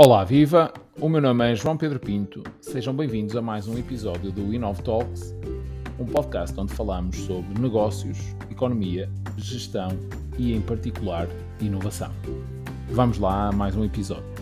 Olá, viva! O meu nome é João Pedro Pinto. Sejam bem-vindos a mais um episódio do Inov Talks, um podcast onde falamos sobre negócios, economia, gestão e, em particular, inovação. Vamos lá a mais um episódio.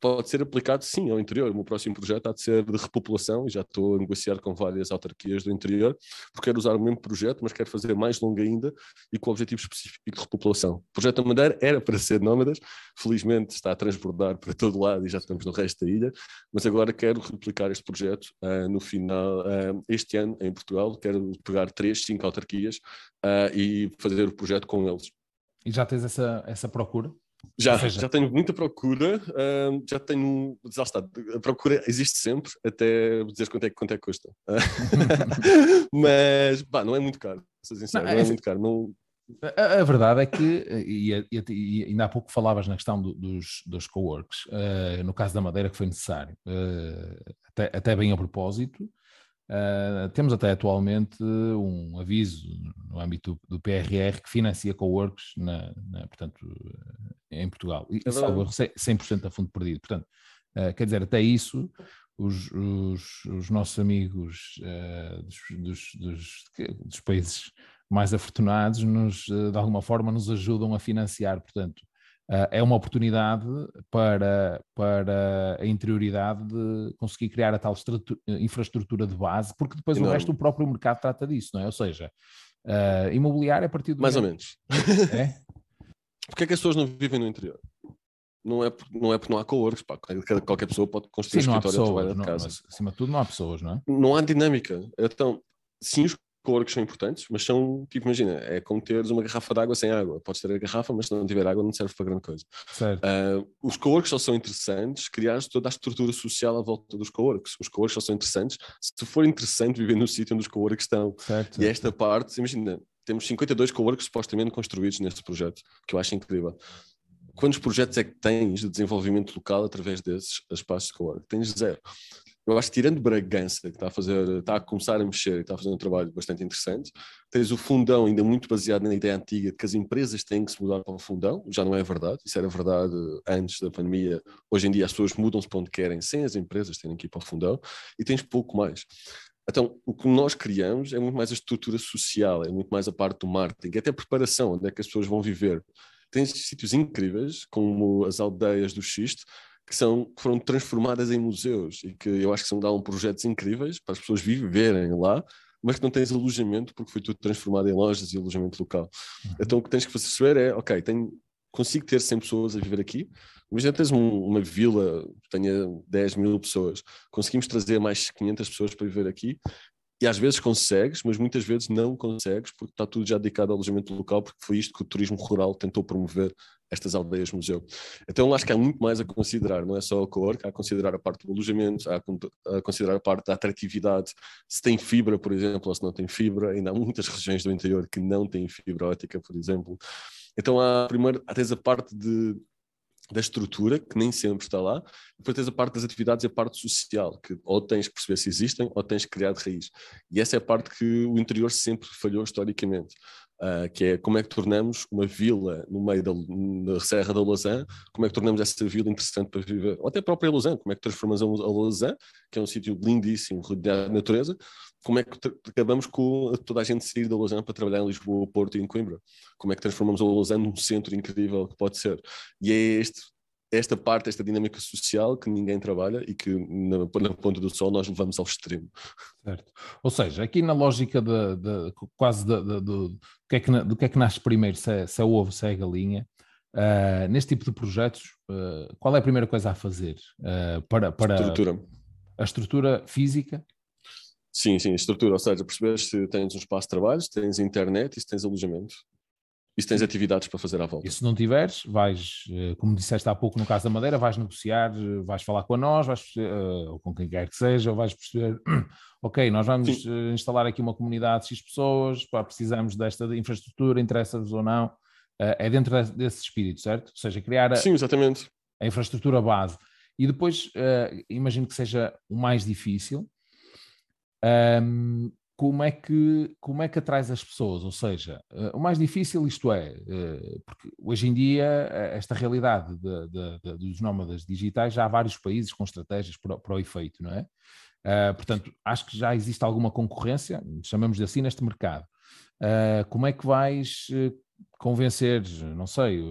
Pode ser aplicado sim ao interior. O meu próximo projeto há de ser de repopulação e já estou a negociar com várias autarquias do interior, porque quero usar o mesmo projeto, mas quero fazer mais longo ainda e com o objetivo específico de repopulação. O projeto da Madeira era para ser nómadas, felizmente está a transbordar para todo lado e já estamos no resto da ilha, mas agora quero replicar este projeto uh, no final, uh, este ano em Portugal, quero pegar três, cinco autarquias uh, e fazer o projeto com eles. E já tens essa, essa procura? Já, já tenho muita procura, uh, já tenho, já está, a procura existe sempre, até dizer quanto é, quanto é que custa. Mas, pá, não é muito caro, sou sincero, não, não é, é muito caro. Não... A, a, verdade é que, e, e, e, ainda há pouco falavas na questão do, dos, dos coworks, uh, no caso da Madeira que foi necessário, uh, até, até bem a propósito, Uh, temos até atualmente um aviso no âmbito do, do PRR que financia coworks na, na, portanto, em Portugal. E, é salvo 100% a fundo perdido. Portanto, uh, quer dizer, até isso, os, os, os nossos amigos uh, dos, dos, dos, dos, países mais afortunados, nos, de alguma forma, nos ajudam a financiar. Portanto, Uh, é uma oportunidade para, para a interioridade de conseguir criar a tal infraestrutura de base, porque depois Enorme. o resto do próprio mercado trata disso, não é? Ou seja, uh, imobiliário a partir do. Mais ou menos. É? Porquê é que as pessoas não vivem no interior? Não é, não é porque não há co-works, qualquer pessoa pode construir sim, um escritório pessoas, de casa. Mas, acima de tudo, não há pessoas, não é? Não há dinâmica. Então, sim, os co-works são importantes, mas são, tipo, imagina, é como teres uma garrafa de água sem água. Podes ter a garrafa, mas se não tiver água não serve para grande coisa. Uh, os co-works só são interessantes, criar toda a estrutura social à volta dos co-works. Os co-works só são interessantes se for interessante viver no sítio onde os co-works estão. Certo. E esta parte, imagina, temos 52 co-works supostamente construídos neste projeto, que eu acho incrível. Quantos projetos é que tens de desenvolvimento local através desses espaços de co-work? Tens zero eu acho que tirando Bragança, que está a fazer, está a começar a mexer e está a fazer um trabalho bastante interessante, tens o fundão ainda muito baseado na ideia antiga de que as empresas têm que se mudar para o fundão, já não é verdade, isso era verdade antes da pandemia, hoje em dia as pessoas mudam-se para onde querem, sem as empresas terem que ir para o fundão, e tens pouco mais. Então, o que nós criamos é muito mais a estrutura social, é muito mais a parte do marketing, até a preparação, onde é que as pessoas vão viver. Tens sítios incríveis, como as aldeias do Xiste, que, são, que foram transformadas em museus e que eu acho que são dão projetos incríveis para as pessoas viverem lá, mas que não tens alojamento porque foi tudo transformado em lojas e alojamento local. Uhum. Então o que tens que fazer é, ok, tenho, consigo ter 100 pessoas a viver aqui, imagina tens um, uma vila que tenha 10 mil pessoas, conseguimos trazer mais 500 pessoas para viver aqui e às vezes consegues, mas muitas vezes não consegues porque está tudo já dedicado ao alojamento local, porque foi isto que o turismo rural tentou promover estas aldeias museu. Então acho que há muito mais a considerar, não é só o co há a considerar a parte do alojamento, há a considerar a parte da atratividade, se tem fibra, por exemplo, ou se não tem fibra, ainda há muitas regiões do interior que não têm fibra ótica, por exemplo. Então há primeiro, há a parte de da estrutura, que nem sempre está lá, depois tens a parte das atividades e a parte social, que ou tens que perceber se existem ou tens que criar de raiz. E essa é a parte que o interior sempre falhou historicamente. Uh, que é como é que tornamos uma vila no meio da, Serra da Lausanne, como é que tornamos essa vila interessante para viver, ou até a própria Lausanne, como é que transformamos a Lausanne, que é um sítio lindíssimo, rodeado de natureza, como é que acabamos com toda a gente sair da Lausanne para trabalhar em Lisboa, Porto e em Coimbra? Como é que transformamos a Lausanne num centro incrível que pode ser? E é este, esta parte, esta dinâmica social que ninguém trabalha e que na, na ponta do sol nós levamos ao extremo. Certo. Ou seja, aqui na lógica de, de quase de, de, do, que é que, do que é que nasce primeiro, se é, se é o ovo, se é a galinha, uh, neste tipo de projetos, uh, qual é a primeira coisa a fazer uh, para, para estrutura. a estrutura física Sim, sim, estrutura, ou seja, percebes se tens um espaço de trabalho, se tens internet e se tens alojamento. E se tens atividades para fazer à volta. E se não tiveres, vais, eh, como disseste há pouco no caso da Madeira, vais negociar, eh, vais falar com a nós, vais, uh, ou com quem quer que seja, ou vais perceber, ok, nós vamos sim. instalar aqui uma comunidade de X pessoas, pá, precisamos desta infraestrutura, interessa-vos ou não. É dentro desse espírito, certo? Ou seja, criar a, sim, exatamente. a infraestrutura base. E depois, imagino que seja o mais difícil, um, como é que como é que atrais as pessoas? Ou seja, uh, o mais difícil isto é, uh, porque hoje em dia esta realidade de, de, de, dos nómadas digitais já há vários países com estratégias para, para o efeito, não é? Uh, portanto, acho que já existe alguma concorrência, chamamos de assim, neste mercado. como é que vais convencer, não sei,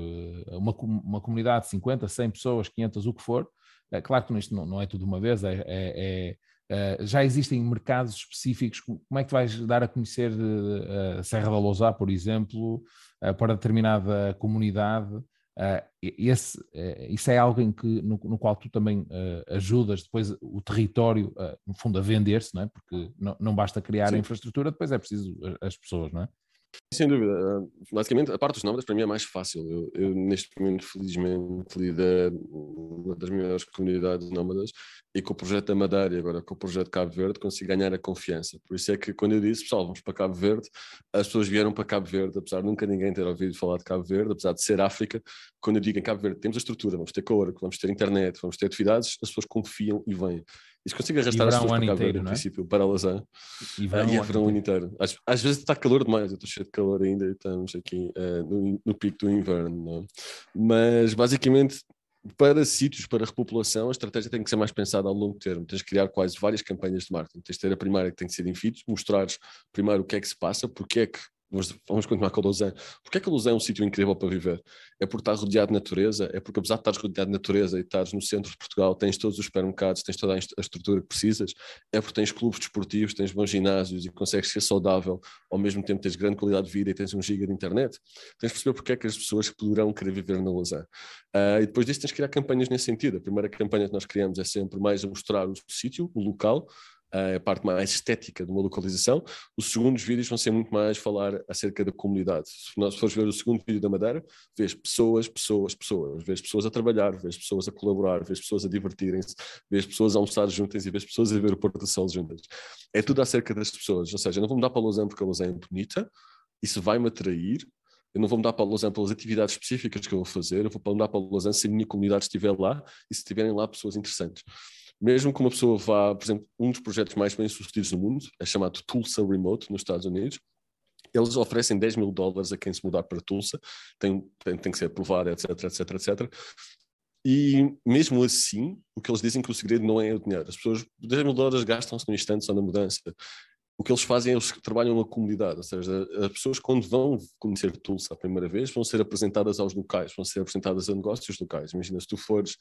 uma, uma comunidade de 50, 100 pessoas, 500, o que for? É claro que isto não, não é tudo uma vez, é, é, é Uh, já existem mercados específicos, como é que vais dar a conhecer uh, a Serra da Lousá, por exemplo, uh, para determinada comunidade? Esse, isso é algo em que, no, no qual tu também ajudas depois o território, no fundo, a vender-se, não é? porque não, não basta criar Sim. a infraestrutura, depois é preciso as pessoas, não é? Sem dúvida. Ah, basicamente, a parte dos nómadas para mim é mais fácil. Eu, eu neste momento, felizmente, lidero uma das maiores comunidades nómadas e com o projeto da Madeira e agora com o projeto Cabo Verde consigo ganhar a confiança. Por isso é que quando eu disse, pessoal, vamos para Cabo Verde, as pessoas vieram para Cabo Verde, apesar de nunca ninguém ter ouvido falar de Cabo Verde, apesar de ser África, quando eu digo em Cabo Verde temos a estrutura, vamos ter cor, vamos ter internet, vamos ter atividades, as pessoas confiam e vêm. Isso consigo arrastar as pessoas para Cabo Verde, no é? princípio, para Lausanne. E, verão, ah, e é verão ano inteiro. Às, às, vezes está calor demais, eu estou cheio de calor ainda e estamos aqui uh, no, no, pico do inverno. É? Mas basicamente para sítios, para repopulação, a estratégia tem que ser mais pensada a longo termo. Tens de criar quase várias campanhas de marketing. Tens de ter a primeira que tem que ser em feeds, mostrares primeiro o que é que se passa, porque é que Vamos, vamos continuar com a Lausanne. Porquê é que a Lausanne é um sítio incrível para viver? É porque está rodeado de natureza, é porque apesar de estar rodeado de natureza e estares no centro de Portugal, tens todos os supermercados, tens toda a estrutura que precisas, é porque tens clubes desportivos, tens bons ginásios e consegues ser saudável, ao mesmo tempo tens grande qualidade de vida e tens um giga de internet. Tens de perceber porque é que as pessoas poderão querer viver na Lausanne. Uh, e depois disso tens de criar campanhas nesse sentido. A primeira campanha que nós criamos é sempre mais a mostrar o sítio, o local, a parte mais estética de uma localização. Os segundos vídeos vão ser muito mais falar acerca da comunidade. Se nós fores ver o segundo vídeo da Madeira, vês pessoas, pessoas, pessoas. Vês pessoas a trabalhar, vês pessoas a colaborar, vês pessoas a divertirem-se, vês pessoas a almoçar juntas e vês pessoas a ver o Porto do Sol juntas. É tudo acerca das pessoas. Ou seja, eu não vou mudar para Lausanne porque a Lausanne é bonita, isso vai-me atrair, eu não vou mudar para Lausanne pelas atividades específicas que eu vou fazer, eu vou mudar para Lausanne se a minha comunidade estiver lá e se estiverem lá pessoas interessantes mesmo que uma pessoa vá, por exemplo, um dos projetos mais bem sucedidos no mundo é chamado Tulsa Remote nos Estados Unidos. Eles oferecem 10 mil dólares a quem se mudar para Tulsa, tem, tem, tem que ser aprovado, etc, etc, etc. E mesmo assim, o que eles dizem que o segredo não é o dinheiro. As pessoas, 10 mil dólares gastam-se no instante só na mudança. O que eles fazem é eles trabalham na comunidade, ou seja, as pessoas quando vão conhecer Tulsa a primeira vez vão ser apresentadas aos locais, vão ser apresentadas a negócios locais. Imagina, se tu fores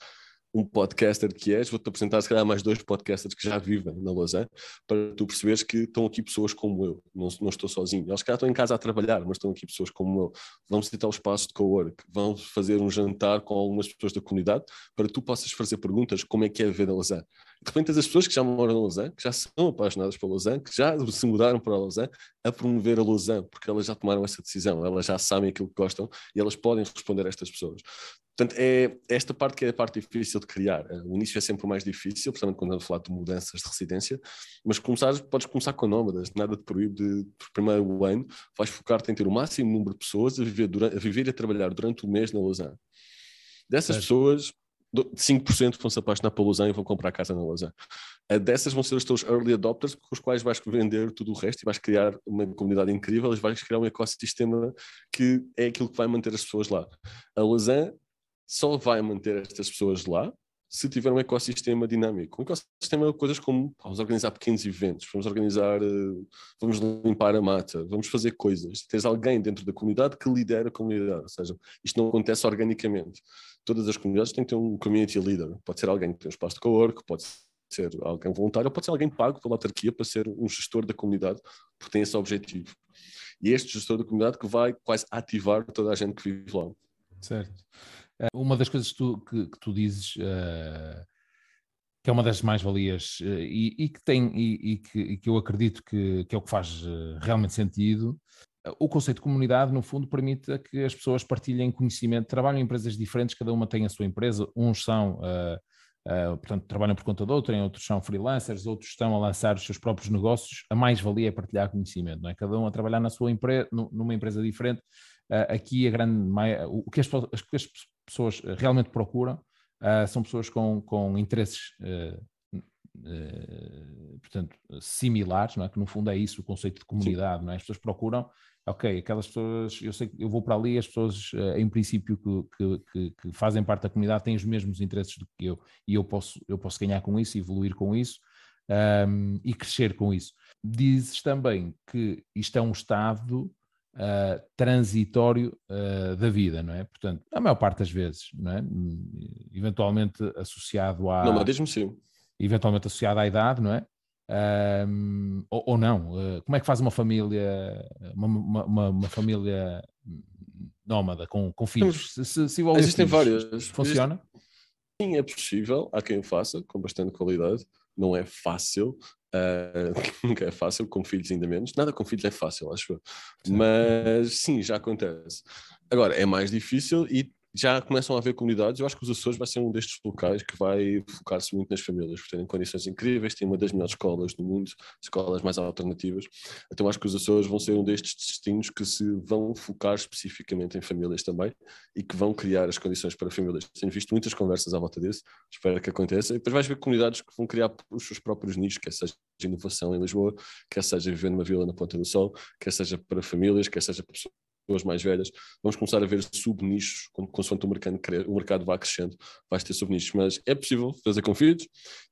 um podcaster que és, vou-te apresentar se calhar mais dois podcasters que já vivem na Lausanne, para tu perceberes que estão aqui pessoas como eu, não, não estou sozinho. Eles calhar estão em casa a trabalhar, mas estão aqui pessoas como eu. Vão visitar o espaço de co-work, vão fazer um jantar com algumas pessoas da comunidade para que tu possas fazer perguntas como é que é viver na Lausanne. De repente as pessoas que já moram na Lausanne, que já são apaixonadas pela Lausanne, que já se mudaram para a Lausanne, a promover a Lausanne, porque elas já tomaram essa decisão, elas já sabem aquilo que gostam e elas podem responder a estas pessoas. Portanto, é esta parte que é a parte difícil de criar. O início é sempre o mais difícil, principalmente quando estamos a falar de mudanças de residência, mas começar, podes começar com nómadas, nada te proíbe de, por primeiro ano, vais focar-te em ter o máximo número de pessoas a viver, durante, a viver e a trabalhar durante o mês na Lausanne. Dessas é. pessoas, 5% vão se apaixonar pela Lausanne e vão comprar casa na Lausanne. Dessas vão ser os teus early adopters, com os quais vais vender tudo o resto e vais criar uma comunidade incrível e vais criar um ecossistema que é aquilo que vai manter as pessoas lá. A Lausanne só vai manter estas pessoas lá se tiver um ecossistema dinâmico. Um ecossistema é coisas como vamos organizar pequenos eventos, vamos organizar, eh, vamos limpar a mata, vamos fazer coisas. Tens alguém dentro da comunidade que lidera a comunidade, ou seja, isto não acontece organicamente. Todas as comunidades têm que ter um community leader. Pode ser alguém que tem um espaço de co-work, pode ser alguém voluntário, ou pode ser alguém pago pela autarquia para ser um gestor da comunidade, porque tem esse objetivo. E este gestor da comunidade que vai quase ativar toda a gente que vive lá. Certo. Eh, uma das coisas que tu, que, que tu dizes, uh, que é uma das mais-valias uh, e, e, que tem e, e, que, e, que, eu acredito que, é o que faz uh, realmente sentido, o conceito de comunidade, no fundo, permite que as pessoas partilhem conhecimento, trabalham em empresas diferentes, cada uma tem a sua empresa, uns são. portanto, trabalham por conta de outrem, outros são freelancers, outros estão a lançar os seus próprios negócios. A mais-valia é partilhar conhecimento, não é? Cada um a trabalhar na sua empresa, numa empresa diferente. aqui a grande o que as, as pessoas realmente procuram uh, são pessoas com, com interesses uh, portanto, similares, não é? que no fundo é isso o conceito de comunidade, não é? As pessoas procuram, ok, aquelas pessoas, eu sei que eu vou para ali, as pessoas, em princípio, que, que, que, fazem parte da comunidade têm os mesmos interesses do que eu, e eu posso, eu posso ganhar com isso, evoluir com isso um, e crescer com isso. Dizes também que isto é um estado uh, transitório uh, da vida, não é? Portanto, a maior parte das vezes, não é? Eventualmente associado à. Não, mas diz-me sim. Eventualmente associado à idade, não é? Um, ou, ou, não? Uh, como é que faz uma família, uma, uma, uma família nómada com, com filhos? Se, se, se Existem filhos, várias. Funciona? Sim, é possível. Há quem o faça com bastante qualidade. Não é fácil. Uh, nunca é fácil, com filhos ainda menos. Nada com filhos é fácil, acho eu. Mas sim, já acontece. Agora, é mais difícil e já começam a haver comunidades. Eu acho que os Açores vai ser um destes locais que vai focar-se muito nas famílias, por terem condições incríveis, tem uma das melhores escolas do mundo, escolas mais alternativas. Então acho que os Açores vão ser um destes destinos que se vão focar especificamente em famílias também e que vão criar as condições para famílias. Tenho visto muitas conversas à volta disso, espero que aconteça. E depois vais ver comunidades que vão criar os seus próprios nichos, quer seja de inovação em Lisboa, quer seja viver numa vila na Ponta do Sol, quer seja para famílias, quer seja pessoas pessoas mais velhas, vamos começar a ver sub-nichos, consoante o mercado, o mercado vá crescendo, vais ter sub-nichos, mas é possível fazer com filhos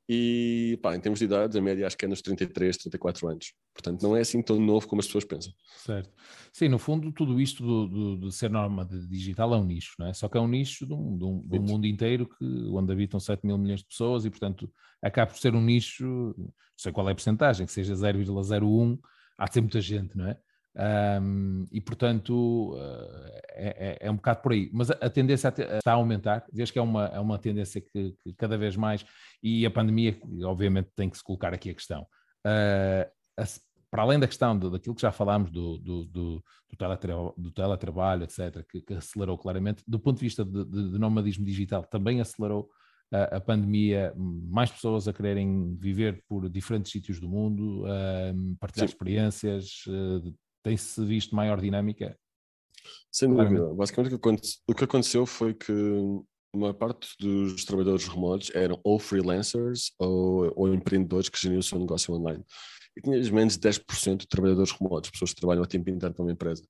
e, pá, em termos de idade, a média acho que é nos 33, 34 anos. Portanto, não é assim tão novo como as pessoas pensam. Certo. Sim, no fundo, tudo isto do, do, de ser norma de digital é um nicho, não é? Só que é um nicho de um, de um, de um mundo inteiro que, onde habitam 7 mil milhões de pessoas e, portanto, acaba por ser um nicho, não sei qual é a porcentagem, que seja 0,01, há de ser muita gente, não é? Um, e portanto uh, é, é, um bocado por aí. Mas a, tendência está a aumentar, desde que é uma, é uma tendência que, que, cada vez mais, e a pandemia, obviamente, tem que se colocar aqui a questão. Uh, a, para além da questão daquilo que já falámos do, do, do, do, teletra, do teletrabalho, etc., que, que, acelerou claramente, do ponto de vista de, de, de nomadismo digital, também acelerou a, a, pandemia, mais pessoas a quererem viver por diferentes sítios do mundo, uh, partilhar Sim. experiências, uh, tem-se visto maior dinâmica? Sem dúvida. Basicamente o que aconteceu foi que uma parte dos trabalhadores remotos eram ou freelancers ou, ou empreendedores que geriam o seu negócio online e tinhas menos de 10% de trabalhadores remotos, pessoas que trabalham a tempo inteiro para uma empresa.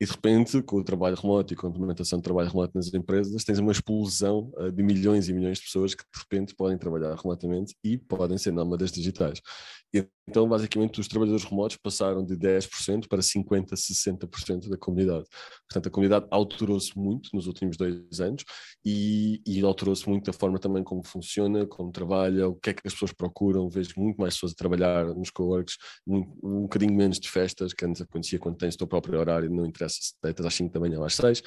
E de repente, com o trabalho remoto e com a implementação de trabalho remoto nas empresas, tens uma explosão uh, de milhões e milhões de pessoas que de repente podem trabalhar remotamente e podem ser nómadas digitais. E, então, basicamente, os trabalhadores remotos passaram de 10% para 50%, 60% da comunidade. Portanto, a comunidade alterou-se muito nos últimos dois anos e, e alterou-se muito a forma também como funciona, como trabalha, o que é que as pessoas procuram. Vejo muito mais pessoas a trabalhar nos coworks, um, um bocadinho menos de festas, que antes acontecia quando tens o teu próprio horário, não interessa se deitas às 5 da manhã ou às 6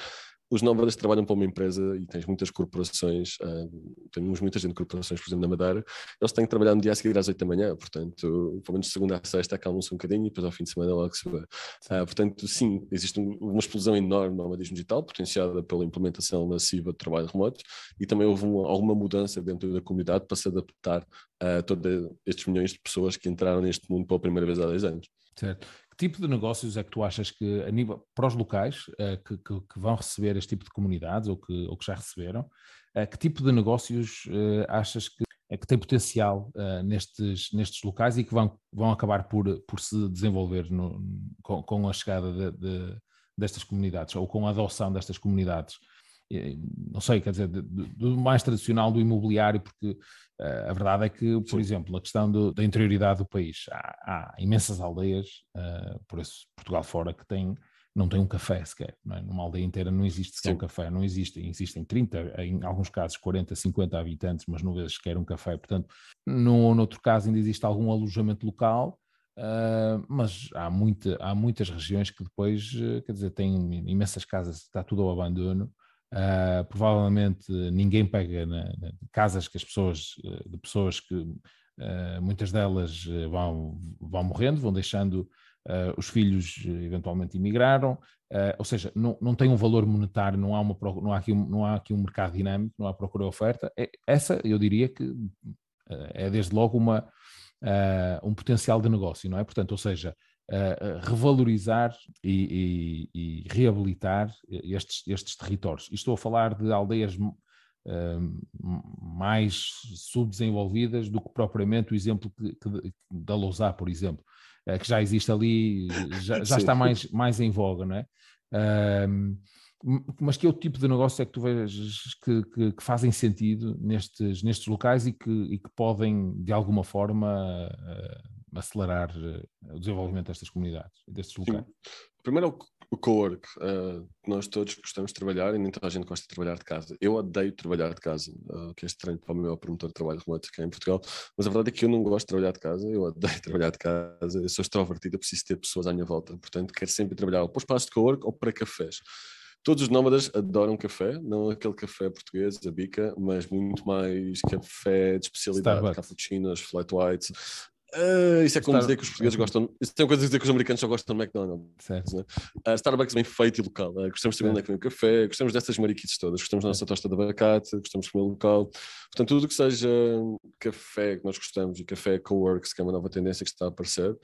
os nómadas trabalham para uma empresa e tens muitas corporações, uh, temos muita gente de corporações, por exemplo, na Madeira, eles têm que trabalhar no dia a seguir às 8 da manhã, portanto, pelo menos de segunda a sexta acalmam-se um bocadinho e depois ao fim de semana logo se vê. Uh, portanto, sim, existe uma explosão enorme no nomadismo digital, potenciada pela implementação massiva de trabalho remoto e também houve uma, alguma mudança dentro da comunidade para se adaptar a todos estes milhões de pessoas que entraram neste mundo pela primeira vez há 10 anos. Certo tipo de negócios é que tu achas que, a nível, para os locais uh, que, que, que, vão receber este tipo de comunidades ou que, ou que já receberam, uh, que tipo de negócios uh, achas que, é que tem potencial nestes, nestes locais e que vão, vão acabar por, por se desenvolver no, com, com, a chegada de, de, destas comunidades ou com a adoção destas comunidades? não sei, quer dizer, do mais tradicional do imobiliário, porque a verdade é que, por Sim. exemplo, a questão do, da interioridade do país, há, há imensas aldeias, uh, por isso Portugal fora, que tem, não tem um café sequer, é? numa aldeia inteira não existe sequer Sim. um café, não existem, existem 30, em alguns casos 40, 50 habitantes, mas não vês sequer um café, portanto, no, no outro caso ainda existe algum alojamento local, Uh, mas há, muita, há muitas regiões que depois, quer dizer, têm imensas casas, está tudo ao abandono, Uh, provavelmente ninguém pega na, na, casas que as pessoas, de pessoas que uh, muitas delas vão, vão morrendo, vão deixando uh, os filhos eventualmente emigraram, ou seja, não, não tem um valor monetário, não há, uma, não, há aqui não há aqui um mercado dinâmico, não há procura e oferta. É, essa eu diria que é desde logo uma, um potencial de negócio, não é? Portanto, ou seja, uh, revalorizar e, e, e, reabilitar estes, estes territórios. E estou a falar de aldeias uh, mais subdesenvolvidas do que propriamente o exemplo que, que, da Lousá, por exemplo, uh, que já existe ali, já, já está mais, mais em voga, não é? mas que outro tipo de negócio é que tu vejas que, que, que fazem sentido nestes, nestes locais e que, e que podem, de alguma forma, uh, acelerar uh, o desenvolvimento destas comunidades, destes locais? Sim. Primeiro é o, co-work. Uh, nós todos gostamos de trabalhar e nem toda a gente gosta de trabalhar de casa. Eu odeio trabalhar de casa, que é estranho para o meu promotor de trabalho remoto que é em Portugal, mas a verdade é que eu não gosto de trabalhar de casa, eu odeio trabalhar de casa, eu sou extrovertido, preciso ter pessoas à minha volta, portanto quero sempre trabalhar ou para espaços de co-work ou para cafés. Todos os nómadas adoram café, não aquele café português, a bica, mas muito mais café de especialidade, Starbucks. cappuccinos, flat whites. Uh, isso é como Star... dizer que os portugueses gostam. Isso tem coisa a dizer que os americanos só gostam de McDonald's. Né? Uh, Starbucks bem feito e local. Uh, gostamos de saber onde é que vem o café, gostamos dessas mariquices todas, gostamos da nossa tosta de abacate, gostamos de comer local. Portanto, tudo que seja café que nós gostamos e café co-works, que é uma nova tendência que está a aparecer,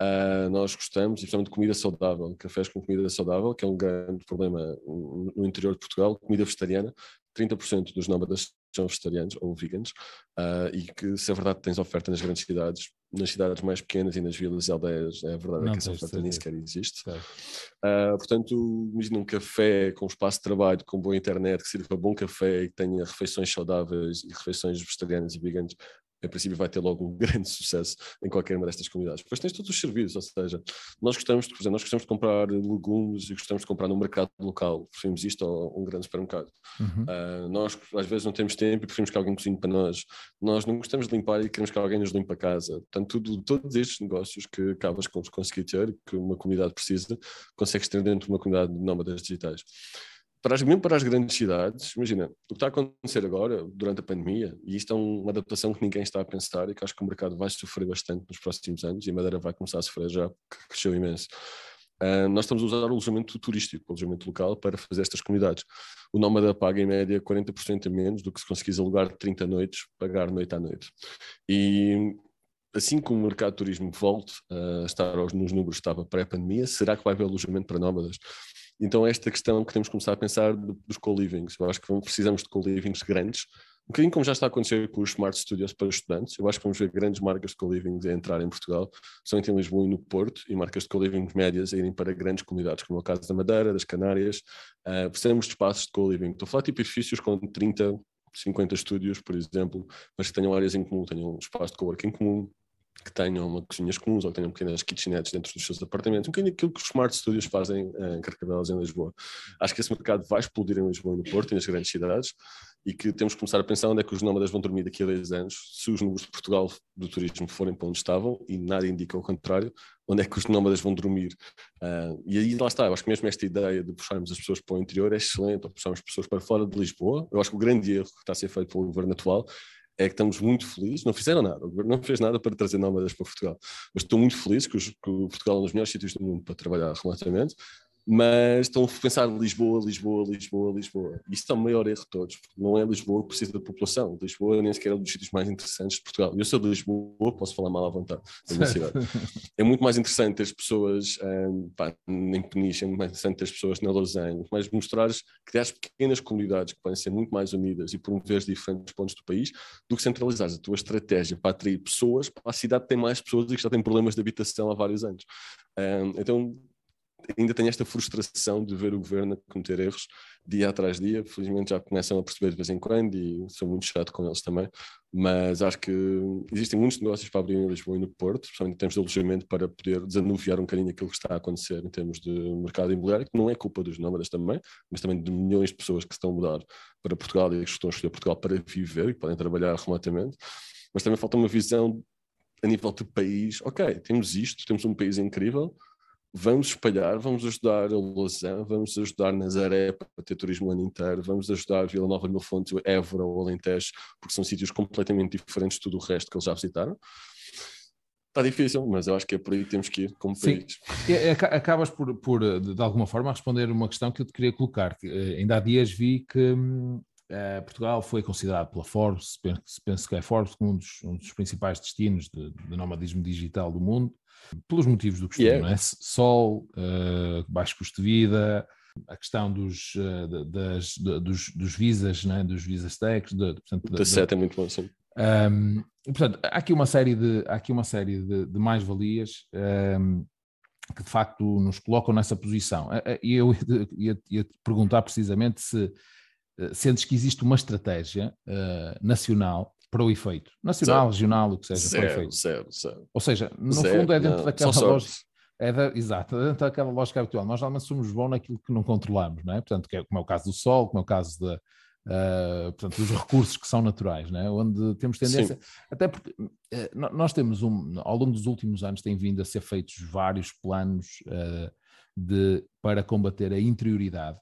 Uh, nós gostamos, e principalmente de comida saudável, cafés com comida saudável, que é um grande problema no interior de Portugal, comida vegetariana. 30% dos nómadas são vegetarianos ou veganos, uh, e que, se é verdade, tens oferta nas grandes cidades, nas cidades mais pequenas e nas vilas e aldeias, é verdade não, que essa oferta nem sequer existe. Uh, portanto, imagina um café com espaço de trabalho, com boa internet, que sirva bom café e que tenha refeições saudáveis e refeições vegetarianas e veganas em princípio vai ter logo um grande sucesso em qualquer uma destas comunidades. Depois tens todos os serviços, ou seja, nós gostamos de, por exemplo, nós gostamos de comprar legumes e gostamos de comprar no mercado local, preferimos isto a um grande supermercado. Uhum. Uh, nós às vezes não temos tempo e preferimos que alguém cozinhe para nós. Nós não gostamos de limpar e queremos que alguém nos limpe a casa. Portanto, tudo, todos estes negócios que acabas com conseguir ter, que uma comunidade precisa, consegues ter dentro de uma comunidade de nómadas digitais para as, mesmo para as grandes cidades, imagina, o que está a acontecer agora, durante a pandemia, e isto é uma adaptação que ninguém está a pensar e que acho que o mercado vai sofrer bastante nos próximos anos, e a Madeira vai começar a sofrer já, que cresceu imenso. Uh, nós estamos a usar o alojamento turístico, o alojamento local, para fazer estas comunidades. O nómada paga em média 40% a menos do que se conseguisse alugar 30 noites, pagar noite à noite. E assim como o mercado de turismo volte a estar nos números que estava pré-pandemia, será que vai haver alojamento para nómadas? Então, esta questão que temos que começar a pensar dos co-livings. Eu acho que precisamos de co-livings grandes, um bocadinho como já está a acontecer com os Smart Studios para estudantes. Eu acho que vamos ver grandes marcas de co-living a entrar em Portugal, somente em Lisboa e no Porto, e marcas de co-living médias a irem para grandes comunidades, como é o caso da Madeira, das Canárias. Uh, precisamos de espaços de co-living. Estou a falar tipo edifícios com 30, 50 estúdios, por exemplo, mas que tenham áreas em comum, tenham um espaço de co-working comum, que tenham uma cozinhas comuns ou que tenham pequenas kitchenettes dentro dos seus apartamentos, um bocadinho aquilo que os Smart Studios fazem em Carcavelos, em Lisboa. Acho que esse mercado vai explodir em Lisboa e no Porto e nas grandes cidades e que temos que começar a pensar onde é que os nómadas vão dormir daqui a 10 anos, se os números de Portugal do turismo forem para onde estavam, e nada indica o contrário, onde é que os nómadas vão dormir. Uh, e aí lá está, eu acho que mesmo esta ideia de puxarmos as pessoas para o interior é excelente, ou puxarmos pessoas para fora de Lisboa. Eu acho que o grande erro que está a ser feito pelo governo atual é que estamos muito felizes, não fizeram nada, o governo não fez nada para trazer nómadas para Portugal, mas estou muito feliz que, os, que Portugal é um dos melhores sítios do mundo para trabalhar remotamente mas estão a pensar Lisboa, Lisboa, Lisboa, Lisboa. Isto é o maior erro de todos, porque não é Lisboa que precisa da população. Lisboa nem sequer é um dos sítios mais interessantes de Portugal. Eu sou de Lisboa, posso falar mal à vontade da minha cidade. É muito mais interessante ter as pessoas um, pá, em Peniche, é muito mais interessante ter as pessoas na Lausanne, mas mostrares, criar pequenas comunidades que podem ser muito mais unidas e promover diferentes pontos do país, do que centralizares a tua estratégia para atrair pessoas para a cidade que tem mais pessoas e que já tem problemas de habitação há vários anos. Um, então, ainda tenho esta frustração de ver o governo cometer erros dia atrás dia. Felizmente já começam a perceber de vez em quando e sou muito chato com eles também. Mas acho que existem muitos negócios para abrir em Lisboa e no Porto, especialmente em termos de alojamento, para poder desanuviar um bocadinho aquilo que está a acontecer em termos de mercado imobiliário, que não é culpa dos nómadas também, mas também de milhões de pessoas que estão a mudar para Portugal e que estão a escolher Portugal para viver e podem trabalhar remotamente. Mas também falta uma visão a nível de país. Ok, temos isto, temos um país incrível, vamos espalhar, vamos ajudar a Lausanne, vamos ajudar Nazaré para ter turismo o ano inteiro, vamos ajudar Vila Nova de Mil Fontes, Évora ou Alentejo, porque são sítios completamente diferentes de tudo o resto que eles já visitaram. Está difícil, mas eu acho que é por aí que temos que ir como Sim. país. Acabas por, por, de alguma forma, responder uma questão que eu te queria colocar. Eh, ainda há dias vi que uh, Portugal foi considerado pela Forbes, penso, penso que é Forbes, como um dos, um dos principais destinos de, de nomadismo digital do mundo, pelos motivos do costume, yeah. não é? Sol, uh, baixo custo de vida, a questão dos, uh, das, dos, dos visas, né? dos visas techs. De, portanto, da SET é muito bom, sim. Um, portanto, há aqui uma série de, há aqui uma série de, de mais-valias um, que de facto nos colocam nessa posição. E eu ia, ia te perguntar precisamente se sentes que existe uma estratégia uh, nacional para o efeito, nacional, zero. regional, o que seja, zero, para o efeito. Zero, zero. Ou seja, no zero, fundo é dentro não, daquela lógica. É da, exato, é dentro daquela lógica habitual. Nós normalmente somos bons naquilo que não controlamos, não é? Portanto, que é, como é o caso do sol, como é o caso de, uh, portanto, dos recursos que são naturais, não é? Onde temos tendência, Sim. até porque uh, nós temos um, ao longo dos últimos anos tem vindo a ser feitos vários planos uh, de, para combater a interioridade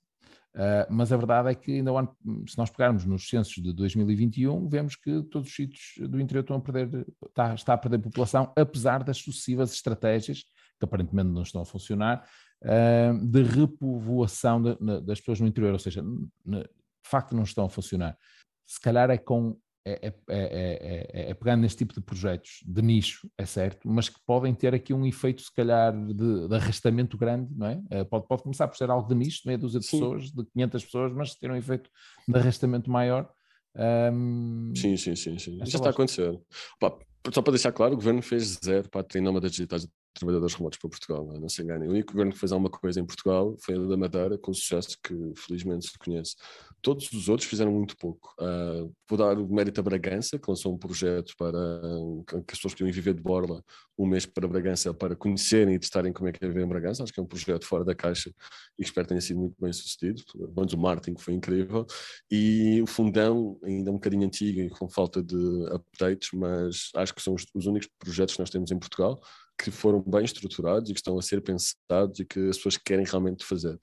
Uh, mas a verdade é que, ainda ano, se nós pegarmos nos censos de 2021, vemos que todos os sítios do interior estão a perder, está, está a perder população, apesar das sucessivas estratégias, que aparentemente não estão a funcionar, uh, de repovoação de, de, das pessoas no interior, ou seja, de facto não estão a funcionar. Se calhar é com é, é, é, é, pegando neste tipo de projetos de nicho, é certo, mas que podem ter aqui um efeito, se calhar, de, de arrastamento grande, não é? Pode, pode começar por ser algo de nicho, meia dúzia de sim. pessoas, de 500 pessoas, mas ter um efeito de arrastamento maior. Um... Sim, sim, sim, sim. Isso está a acontecer. só para deixar claro, o governo fez zero para ter nómadas digitais trabalhadores remotos para Portugal, não, é? não se enganem. O único governo que fez alguma coisa em Portugal foi a da Madeira, com sucesso que felizmente se conhece. Todos os outros fizeram muito pouco. Uh, vou dar o mérito a Bragança, que lançou um projeto para que as pessoas podiam viver de Borla um mês para Bragança, para conhecerem e testarem como é que é viver em Bragança. Acho que é um projeto fora da caixa e que espero tenha sido muito bem sucedido. Pelo o marketing foi incrível. E o Fundão, ainda um bocadinho antigo e com falta de updates, mas acho que são os, os únicos projetos que nós temos em Portugal que foram bem estruturados e que estão a ser pensados e que as pessoas querem realmente fazer.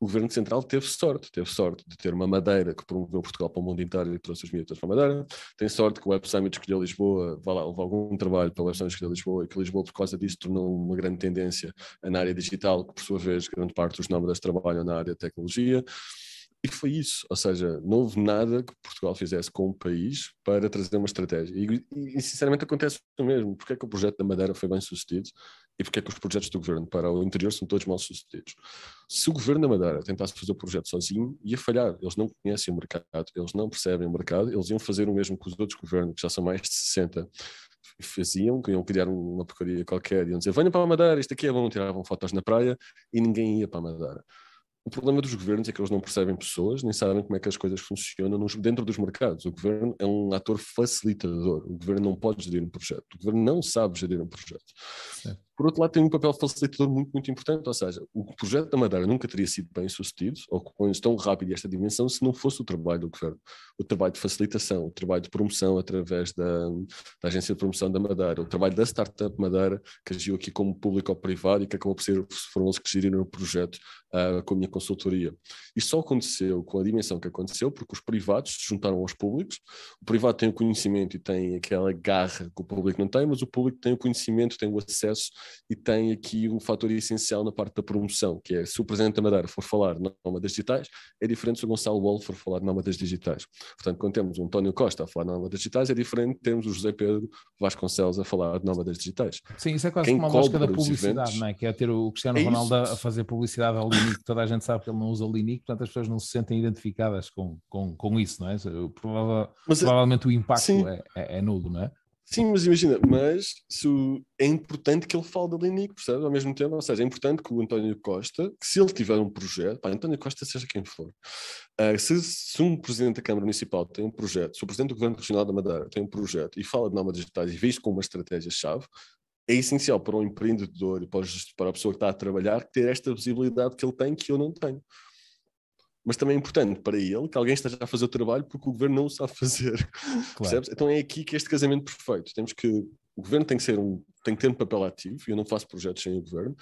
O governo central teve sorte, teve sorte de ter uma Madeira que promoveu Portugal para o mundo inteiro e trouxe as miúdas para a Madeira. Tem sorte que o Web Summit escolheu Lisboa, vai lá, houve algum trabalho para o Web Summit escolher Lisboa e que Lisboa, por causa disso, tornou uma grande tendência na área digital, que por sua vez, grande parte dos nómadas trabalham na área de tecnologia. E foi isso, ou seja, não houve nada que Portugal fizesse com o país para trazer uma estratégia. E, e, sinceramente acontece o mesmo. Porque é que o projeto da Madeira foi bem sucedido e porque é que os projetos do governo para o interior são todos mal sucedidos? Se o governo da Madeira tentasse fazer o projeto sozinho, ia falhar. Eles não conhecem o mercado, eles não percebem o mercado, eles iam fazer o mesmo que os outros governos, que já são mais de 60, faziam, que iam criar uma porcaria qualquer, iam dizer, venham para a Madeira, isto aqui é bom, tiravam fotos na praia e ninguém ia para a Madeira. O problema dos governos é que eles não percebem pessoas, nem sabem como é que as coisas funcionam nos, dentro dos mercados. O governo é um ator facilitador. O governo não pode gerir um projeto. O governo não sabe gerir um projeto. Por outro lado, tem um papel facilitador muito, muito importante, ou seja, o projeto da Madeira nunca teria sido bem sucedido, ou com tão rápido e esta dimensão, se não fosse o trabalho do governo. O trabalho de facilitação, o trabalho de promoção através da, da Agência de Promoção da Madeira, o trabalho da Startup Madeira, que agiu aqui como público ou privado e que acabou por ser, foram eles que geriram o projeto uh, com a minha consultoria. Isto só aconteceu com a dimensão que aconteceu, porque os privados se juntaram aos públicos. O privado tem o conhecimento e tem aquela garra que o público não tem, mas o público tem o conhecimento, tem o acesso e tem aqui um fator essencial na parte da promoção, que é se o Presidente da Madeira for falar de nómadas digitais, é diferente se o Gonçalo Wall for falar de nómadas digitais. Portanto, quando temos o António Costa a falar de nómadas digitais, é diferente temos o José Pedro Vasconcelos a falar de nómadas digitais. Sim, isso é quase Quem uma lógica da publicidade, eventos, não é? Que é ter o Cristiano é Ronaldo a fazer publicidade ao Linic, toda a gente sabe que ele não usa o Linic, portanto as pessoas não se sentem identificadas com, com, com isso, não é? Provável, Mas, é- provavelmente o impacto é, é, é nulo, não é? Sim, mas imagina, mas o, é importante que ele fale da Linic, percebe? Ao mesmo tempo, ou seja, é importante que o António Costa, que se ele tiver um projeto, pá, António Costa seja quem for, uh, se, se, um presidente da Câmara Municipal tem um projeto, se o presidente do Governo Regional da Madeira tem um projeto e fala de normas digitais e vê isto como uma estratégia-chave, é essencial para o empreendedor e para, para a pessoa que está a trabalhar ter esta visibilidade que ele tem que eu não tenho mas também é importante para ele que alguém esteja a fazer o trabalho porque o governo não o sabe fazer. Claro. Então é aqui que este casamento perfeito. Temos que o governo tem que ser um tem que ter um papel ativo, e eu não faço projetos sem o governo,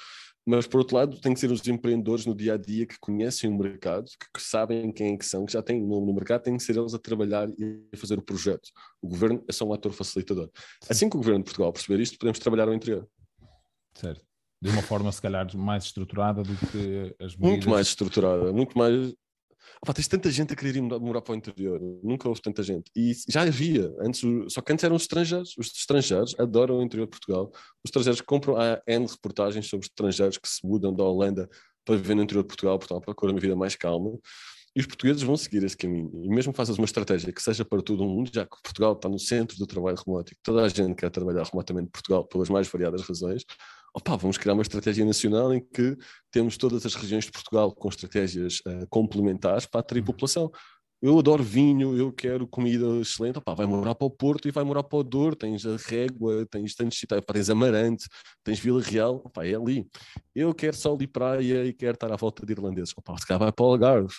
mas por outro lado tem que ser os empreendedores no dia a dia que conhecem o mercado, que, que sabem quem é que são, que já têm nome no mercado, têm que ser eles a trabalhar e a fazer o projeto. O governo é só um ator facilitador. Assim que o governo de Portugal perceber isto, podemos trabalhar ao interior. Certo. De uma forma, se calhar, mais estruturada do que as medidas... Muito mais estruturada, muito mais Opa, tens tanta gente a querer ir morar para o interior, nunca houve tanta gente. E já havia, antes, só que antes eram os estrangeiros. Os estrangeiros adoram o interior de Portugal. Os estrangeiros compram há N reportagens sobre estrangeiros que se mudam da Holanda para viver no interior de Portugal, portanto, procura uma vida mais calma. E os portugueses vão seguir esse caminho. E mesmo faças uma estratégia que seja para todo o mundo, já que Portugal está no centro do trabalho remoto e toda a gente quer trabalhar remotamente em Portugal pelas mais variadas razões, opa, vamos criar uma estratégia nacional em que temos todas as regiões de Portugal com estratégias uh, complementares para atrair uhum. população eu adoro vinho, eu quero comida excelente, Opa, vai morar para o Porto e vai morar para o Douro, tens a Régua, tens tantos tens Amarante, tens Vila Real, Opa, é ali. Eu quero sol e praia e quero estar à volta de irlandeses, Opa, se calhar vai para o Algarve.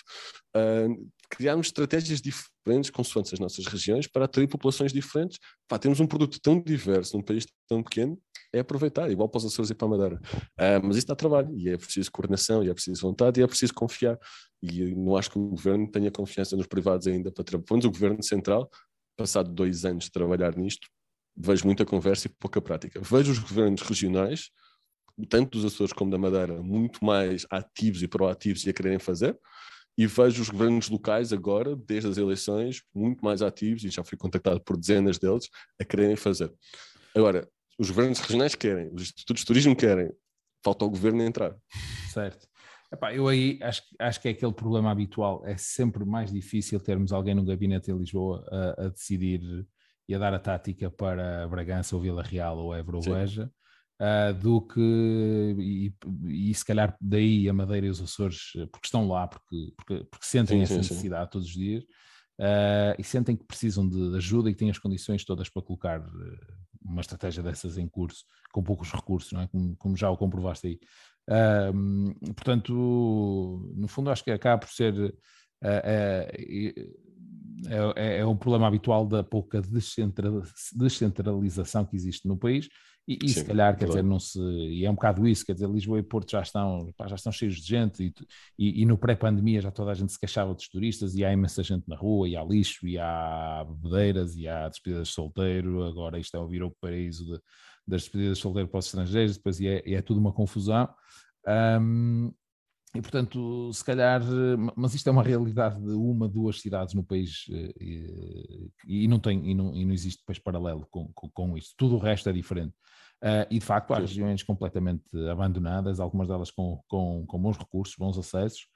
Uh, criarmos estratégias diferentes consoante as nossas regiões para atrair populações diferentes. Opa, temos um produto tão diverso num país tão pequeno, é aproveitar, igual para os Açores e para a Madeira. Uh, mas isso dá trabalho e é preciso coordenação, e é preciso vontade, e é preciso confiar. E não acho que o governo tenha confiança nos privados ainda para trabalhar. Pelo menos o governo central, passado dois anos de trabalhar nisto, vejo muita conversa e pouca prática. Vejo os governos regionais, tanto dos Açores como da Madeira, muito mais ativos e proativos e a quererem fazer, e vejo os governos locais agora, desde as eleições, muito mais ativos, e já fui contactado por dezenas deles, a quererem fazer. Agora, os governos regionais querem, os institutos de turismo querem, falta o governo entrar. Certo. Epá, eu aí acho, acho que é aquele problema habitual. É sempre mais difícil termos alguém no gabinete em Lisboa a, a decidir e a dar a tática para Bragança ou Vila Real ou Évora ou Beja, uh, do que, e, e, se calhar daí a Madeira e os Açores, porque estão lá, porque, porque, porque sentem sim, essa sim, necessidade sim. todos os dias, uh, e sentem que precisam de ajuda e têm as condições todas para colocar uh, uma estratégia dessas em curso, com poucos recursos, não é? como, como já o comprovaste aí. Um, portanto, no fundo, acho que acaba por ser. Uh, é, é, um problema habitual da pouca descentralização que existe no país e, e Sim, se calhar, quer claro. dizer, não se. E é um bocado isso, quer dizer, Lisboa e Porto já estão, pá, já estão cheios de gente e, e, e, no pré-pandemia já toda a gente se queixava dos turistas e há imensa gente na rua, e há lixo, e há bebedeiras, e há despedidas de solteiro. Agora isto é o virou paraíso de, das despedidas de solteiro para os estrangeiros, depois e é, é tudo uma confusão. Um, e, portanto, se calhar, mas isto é uma realidade de uma, duas cidades no país eh, e, e não, tem, e, não, e não existe depois paralelo com, com, com isto. Tudo o resto é diferente. Uh, e de facto há regiões completamente abandonadas, algumas delas com, com, com bons recursos, bons acessos,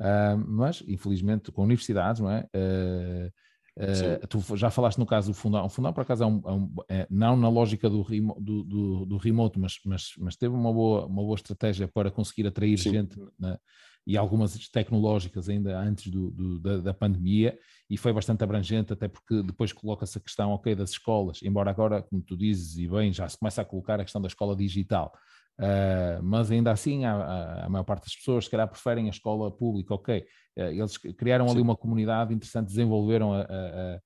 uh, mas infelizmente com universidades, não é? Uh, Uh, tu já falaste no caso do Fundão. O Fundão, por acaso, é, um, é, um, é não na lógica do, do, do, do, remote, mas, mas, mas teve uma boa, uma boa estratégia para conseguir atrair Sim. gente né, e algumas tecnológicas ainda antes do, da, da, pandemia e foi bastante abrangente, até porque depois coloca-se a questão, ok, das escolas, embora agora, como tu dizes, e bem, já se começa a colocar a questão da escola digital. Uh, mas ainda assim, a, a, a, maior parte das pessoas, se calhar, preferem a escola pública, ok. Uh, eles criaram Sim. ali uma comunidade interessante, desenvolveram a,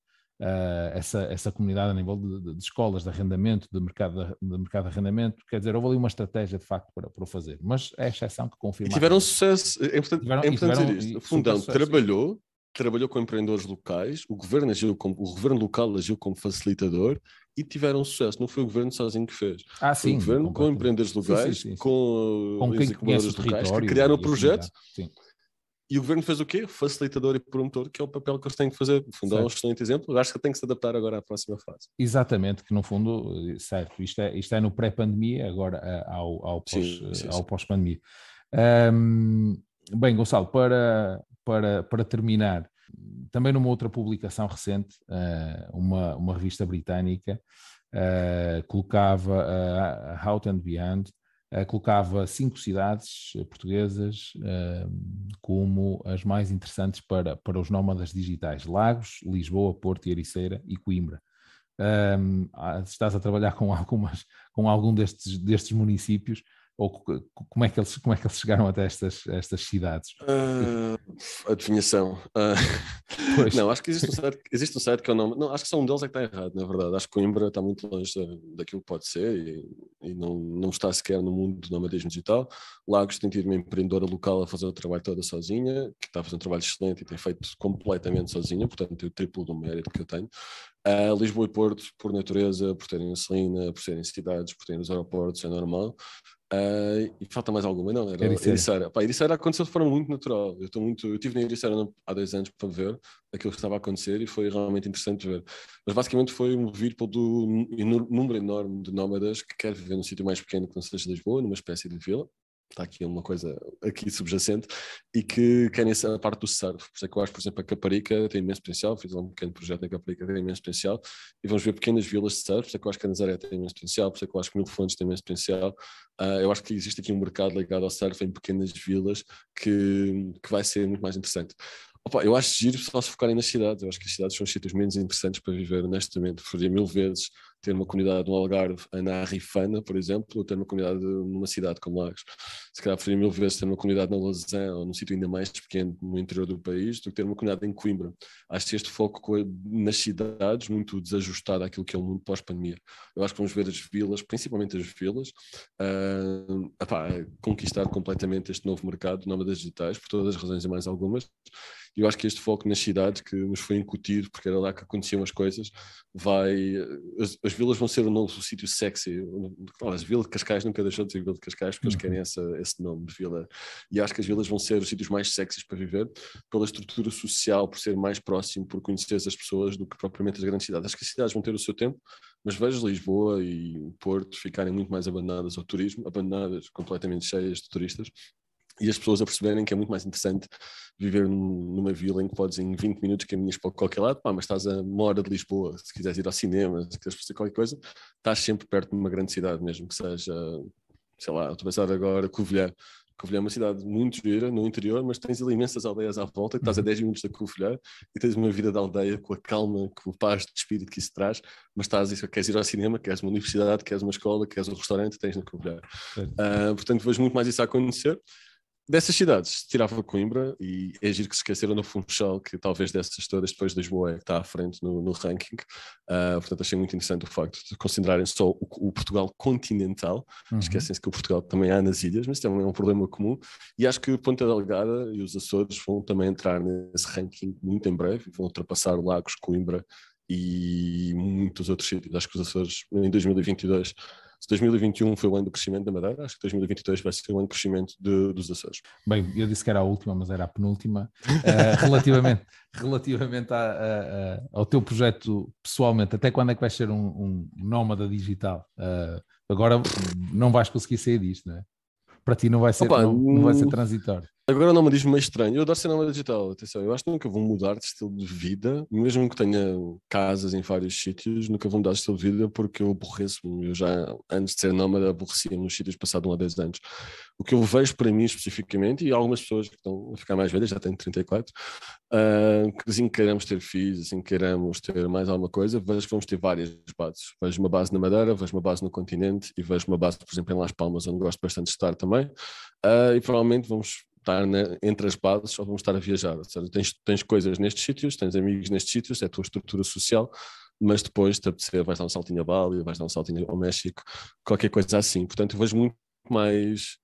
essa, essa comunidade a nível de, de, de, escolas, de arrendamento, de mercado de, de, mercado de arrendamento. Quer dizer, houve ali uma estratégia de facto para, para o fazer, mas é a exceção que confirma. E tiveram sucesso, é importante, tiveram, é importante tiveram, dizer isto. O Fundão trabalhou trabalhou com empreendedores locais, o governo, agiu como, o governo local agiu como facilitador e tiveram sucesso. Não foi o governo sozinho que fez. Ah, foi sim, o governo com empreendedores locais, sim, sim, sim, com, com quem conhece o locais que criaram o projeto. E o governo fez o quê? Facilitador e promotor, que é o papel que eles têm que fazer. No fundo, é um excelente exemplo. Acho que tem que se adaptar agora à próxima fase. Exatamente, que no fundo, certo, isto é, isto é no pré-pandemia, agora eh, ao, ao pós-pandemia. Pós um, bem, Gonçalo, para, para, para terminar, também numa outra publicação recente, eh, uma, uma revista britânica eh, colocava a Out and Beyond, eh, colocava cinco cidades portuguesas como as mais interessantes para, para os nómadas digitais: Lagos, Lisboa, Porto e Ericeira e Coimbra. Um, estás a trabalhar com algumas com algum destes, destes municípios ou como é que eles, como é que eles chegaram até estas, estas cidades? Uh, adivinhação. Uh, não, acho que existe um site, existe um site que é o nome. Não, acho que só um deles é que está errado, na verdade. Acho que Coimbra está muito longe daquilo que pode ser e, e não, não está sequer no mundo do nomadismo digital. Lagos tem tido uma empreendedora local a fazer o trabalho toda sozinha, que está a fazer um trabalho excelente e tem feito completamente sozinha, portanto o triplo do mérito que eu tenho. Uh, Lisboa e Porto, por natureza, por terem a Celina, por serem cidades, por terem os aeroportos, é normal. Uh, e falta mais alguma, não? Era Ericeira. Ericeira. Pá, Ericeira aconteceu de forma muito natural. Eu estou muito, eu estive na Ericeira há dois anos para ver aquilo que estava a acontecer e foi realmente interessante ver. Mas basicamente foi movido pelo número enorme de nómadas que quer viver num sítio mais pequeno que não seja Lisboa, numa espécie de vila, está aqui uma coisa aqui subjacente, e que querem essa parte do surf. Por isso é que eu acho, por exemplo, a Caparica tem imenso potencial, fiz um pequeno projeto na Caparica, tem imenso potencial, e vamos ver pequenas vilas de surf, por isso é que eu acho que a Nazaré tem imenso potencial, por isso é que eu acho que Mil Fontes tem imenso potencial. Uh, eu acho que existe aqui um mercado ligado ao surf em pequenas vilas que, que vai ser muito mais interessante. Opa, eu acho giro só se focarem nas cidades. Eu acho que as cidades são os sítios menos interessantes para viver, honestamente. Preferia mil vezes ter uma comunidade no Algarve, na Rifana, por exemplo, ou ter uma comunidade numa cidade como Lagos. Se calhar preferia mil vezes ter uma comunidade na Lausanne ou num sítio ainda mais pequeno no interior do país do que ter uma comunidade em Coimbra. Acho que este foco nas cidades muito desajustado àquilo que é o mundo pós-pandemia. Eu acho que vamos ver as vilas, principalmente as vilas, uh, epá, conquistar completamente este novo mercado, nómadas digitais, por todas as razões e mais algumas, e eu acho que este foco nas cidades que nos foi incutido, porque era lá que aconteciam as coisas, vai. As, as vilas vão ser o novo sítio sexy. As Vila de Cascais nunca deixou de ser Vila de Cascais, porque uhum. eles querem essa, esse nome de vila. E acho que as vilas vão ser os sítios mais sexys para viver, pela estrutura social, por ser mais próximo, por conhecer as pessoas do que propriamente as grandes cidades. Acho que as cidades vão ter o seu tempo, mas vejo Lisboa e Porto ficarem muito mais abandonadas ao turismo, abandonadas, completamente cheias de turistas e as pessoas a perceberem que é muito mais interessante viver numa vila em que podes em 20 minutos caminhas para qualquer lado, pá, mas estás a uma hora de Lisboa, se quiseres ir ao cinema, se quiseres fazer qualquer coisa, estás sempre perto de uma grande cidade, mesmo que seja, sei lá, estou a pensar agora, Covilhã. Covilhã é uma cidade muito gira no interior, mas tens ali imensas aldeias à volta, estás a 10 uhum. minutos da Covilhã e tens uma vida de aldeia com a calma, com o paz de espírito que isso traz, mas estás, queres ir ao cinema, queres uma universidade, queres uma escola, queres um restaurante, tens na Covilhã. Uh, portanto, vejo muito mais isso a acontecer dessas cidades, tirava Coimbra e é giro que se esqueceram no Funchal, que talvez dessas todas, depois de Lisboa, é que está à frente no, no ranking. Uh, portanto, achei muito interessante o facto de considerarem só o, o Portugal continental. Uhum. Esquecem-se que o Portugal também há nas ilhas, mas também é um problema comum. E acho que Ponta Delgada e os Açores vão também entrar nesse ranking muito em breve, vão ultrapassar Lagos, Coimbra e muitos outros sítios. Acho que os Açores, em 2022 se 2021 foi o ano do crescimento da Madeira, acho que 2022 vai ser o ano do crescimento de, dos Açores. Bem, eu disse que era a última, mas era a penúltima. Uh, relativamente relativamente a, a, a, ao teu projeto pessoalmente, até quando é que vais ser um, um nómada digital? Uh, agora não vais conseguir sair disto, não é? Para ti não vai ser, Opa, não, não vai ser transitório. Agora não me diz meio estranho. Eu adoro nómada digital, atenção. Eu acho que nunca vou mudar de estilo de vida, mesmo que tenha casas em vários sítios, nunca vou mudar de estilo de vida porque eu aborreço-me. Eu já, antes de ser nómada, aborrecia nos sítios passados um a 10 anos. O que eu vejo para mim especificamente, e algumas pessoas que estão a ficar mais velhas, já tenho 34, uh, que assim que queiramos ter filhos, assim que queiramos ter mais alguma coisa, vejo que vamos ter várias bases. Vejo uma base na Madeira, vejo uma base no continente e vejo uma base, por exemplo, em Las Palmas, onde gosto bastante de estar também. Uh, e provavelmente vamos estar na, entre as bases ou vamos estar a viajar. Ou seja, tens, tens coisas nestes sítios, tens amigos nestes sítios, é a tua estrutura social, mas depois te apetecer, vais dar um saltinho a Bali, vais dar um saltinho ao México, qualquer coisa assim. Portanto, eu vejo muito mais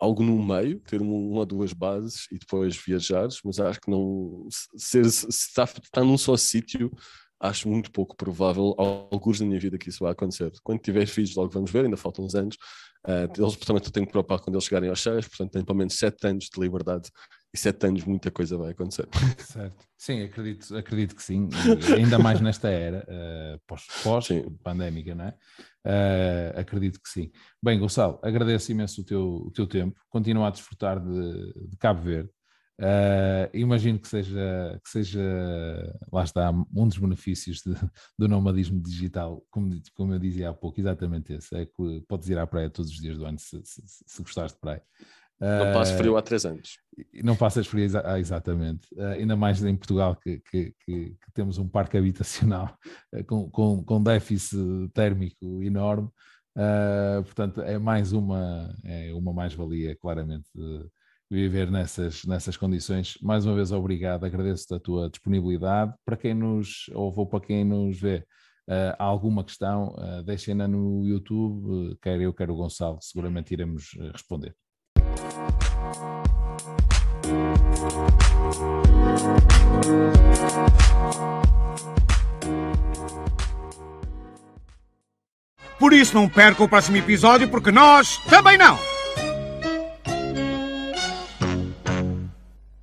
algo no meio, ter uma, ou duas bases e depois viajares, mas acho que não ser, está num só sítio acho muito pouco provável, alguns na minha vida, que isso vai acontecer. Quando tiver filhos, logo vamos ver, ainda faltam uns anos. Uh, eles também têm que preocupar quando eles chegarem aos seis, portanto, têm pelo menos sete anos de liberdade e sete anos muita coisa vai acontecer. Certo. Sim, acredito, acredito que sim, ainda mais nesta era uh, pós-pandémica, pós, não é? Uh, acredito que sim. Bem, Gonçalo, agradeço imenso o teu, o teu tempo, continua a desfrutar de, de Cabo Verde. Uh, imagino que seja, que seja, lá está, um dos benefícios de, do nomadismo digital, como, como eu dizia há pouco, exatamente esse, é que podes ir à praia todos os dias do ano se, se, se gostares de praia. Não passo frio há três anos. Não passas frio, ah, exatamente. Uh, ainda mais em Portugal, que, que, que, que temos um parque habitacional com, com, com déficit térmico enorme. Portanto, é mais uma, é uma mais-valia, claramente, viver nessas, nessas condições. Mais uma vez, obrigado, agradeço-te a tua disponibilidade. Para quem nos ouve ou para quem nos vê, uh, alguma questão, uh, deixem-na no YouTube, uh, quer eu, quer o Gonçalo, seguramente iremos responder. Por isso não perca o próximo episódio, porque nós também não!